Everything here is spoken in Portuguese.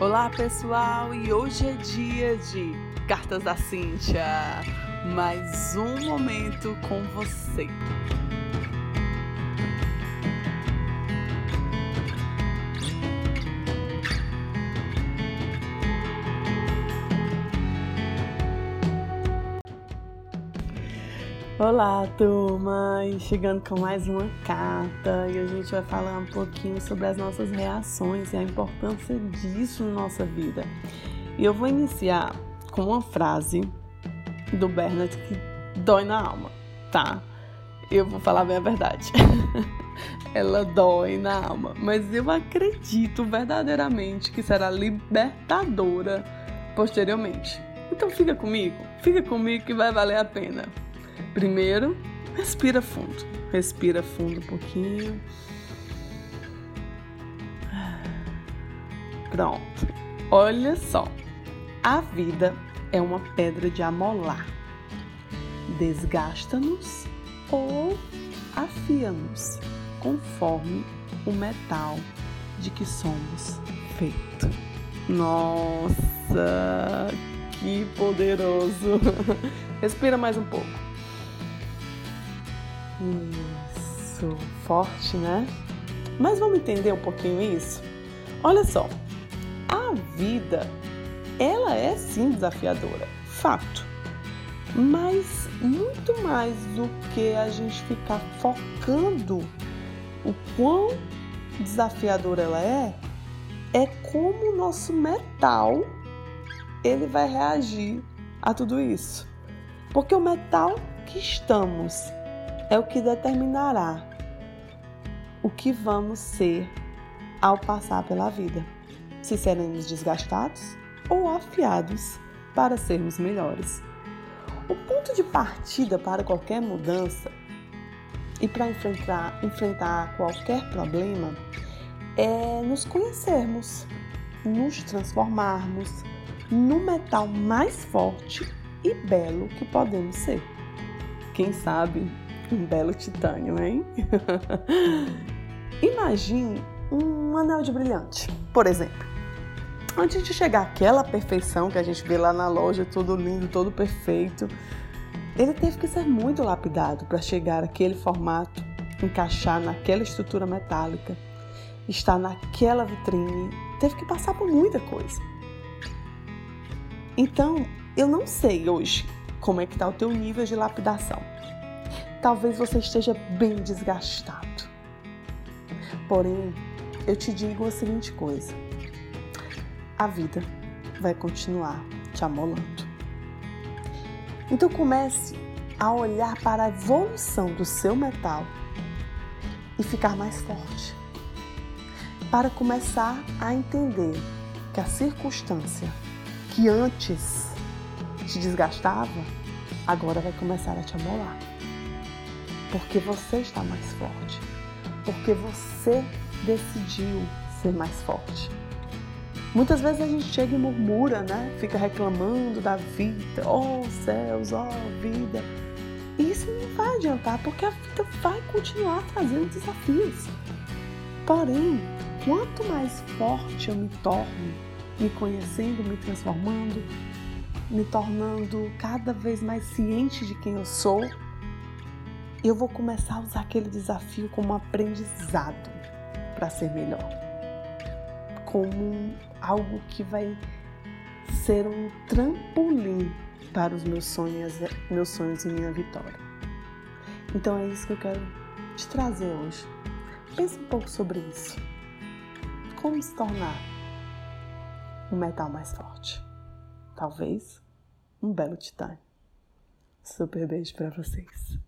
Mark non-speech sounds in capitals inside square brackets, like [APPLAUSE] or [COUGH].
Olá pessoal, e hoje é dia de Cartas da Cíntia. Mais um momento com você. Olá, turma! E chegando com mais uma carta e a gente vai falar um pouquinho sobre as nossas reações e a importância disso na nossa vida. E eu vou iniciar com uma frase do Bernard que dói na alma, tá? Eu vou falar bem a verdade. [LAUGHS] Ela dói na alma, mas eu acredito verdadeiramente que será libertadora posteriormente. Então fica comigo, fica comigo que vai valer a pena. Primeiro, respira fundo. Respira fundo um pouquinho. Pronto. Olha só. A vida é uma pedra de amolar. Desgasta-nos ou afia-nos conforme o metal de que somos feito. Nossa, que poderoso! [LAUGHS] Respira mais um pouco. Isso, forte, né? Mas vamos entender um pouquinho isso? Olha só, a vida, ela é sim desafiadora, fato. Mas muito mais do que a gente ficar focando o quão desafiadora ela é, é como o nosso metal ele vai reagir a tudo isso. Porque o metal que estamos é o que determinará o que vamos ser ao passar pela vida. Se seremos desgastados ou afiados para sermos melhores. O ponto de partida para qualquer mudança e para enfrentar, enfrentar qualquer problema é nos conhecermos, nos transformarmos no metal mais forte e belo que podemos ser. Quem sabe um belo titânio, hein? [LAUGHS] Imagine um anel de brilhante, por exemplo. Antes de chegar àquela perfeição que a gente vê lá na loja, todo lindo, todo perfeito, ele teve que ser muito lapidado para chegar àquele formato, encaixar naquela estrutura metálica, estar naquela vitrine, teve que passar por muita coisa. Então, eu não sei hoje como é que está o teu nível de lapidação talvez você esteja bem desgastado. Porém, eu te digo a seguinte coisa: a vida vai continuar te amolando. Então comece a olhar para a evolução do seu metal e ficar mais forte. Para começar a entender que a circunstância que antes te desgastava, agora vai começar a te amolar. Porque você está mais forte. Porque você decidiu ser mais forte. Muitas vezes a gente chega e murmura, né? Fica reclamando da vida. Oh céus, oh vida. Isso não vai adiantar, porque a vida vai continuar trazendo desafios. Porém, quanto mais forte eu me torno, me conhecendo, me transformando, me tornando cada vez mais ciente de quem eu sou, eu vou começar a usar aquele desafio como um aprendizado para ser melhor, como algo que vai ser um trampolim para os meus sonhos, meus sonhos e minha vitória. Então é isso que eu quero te trazer hoje. Pense um pouco sobre isso. Como se tornar um metal mais forte? Talvez um belo titânio. Super beijo para vocês.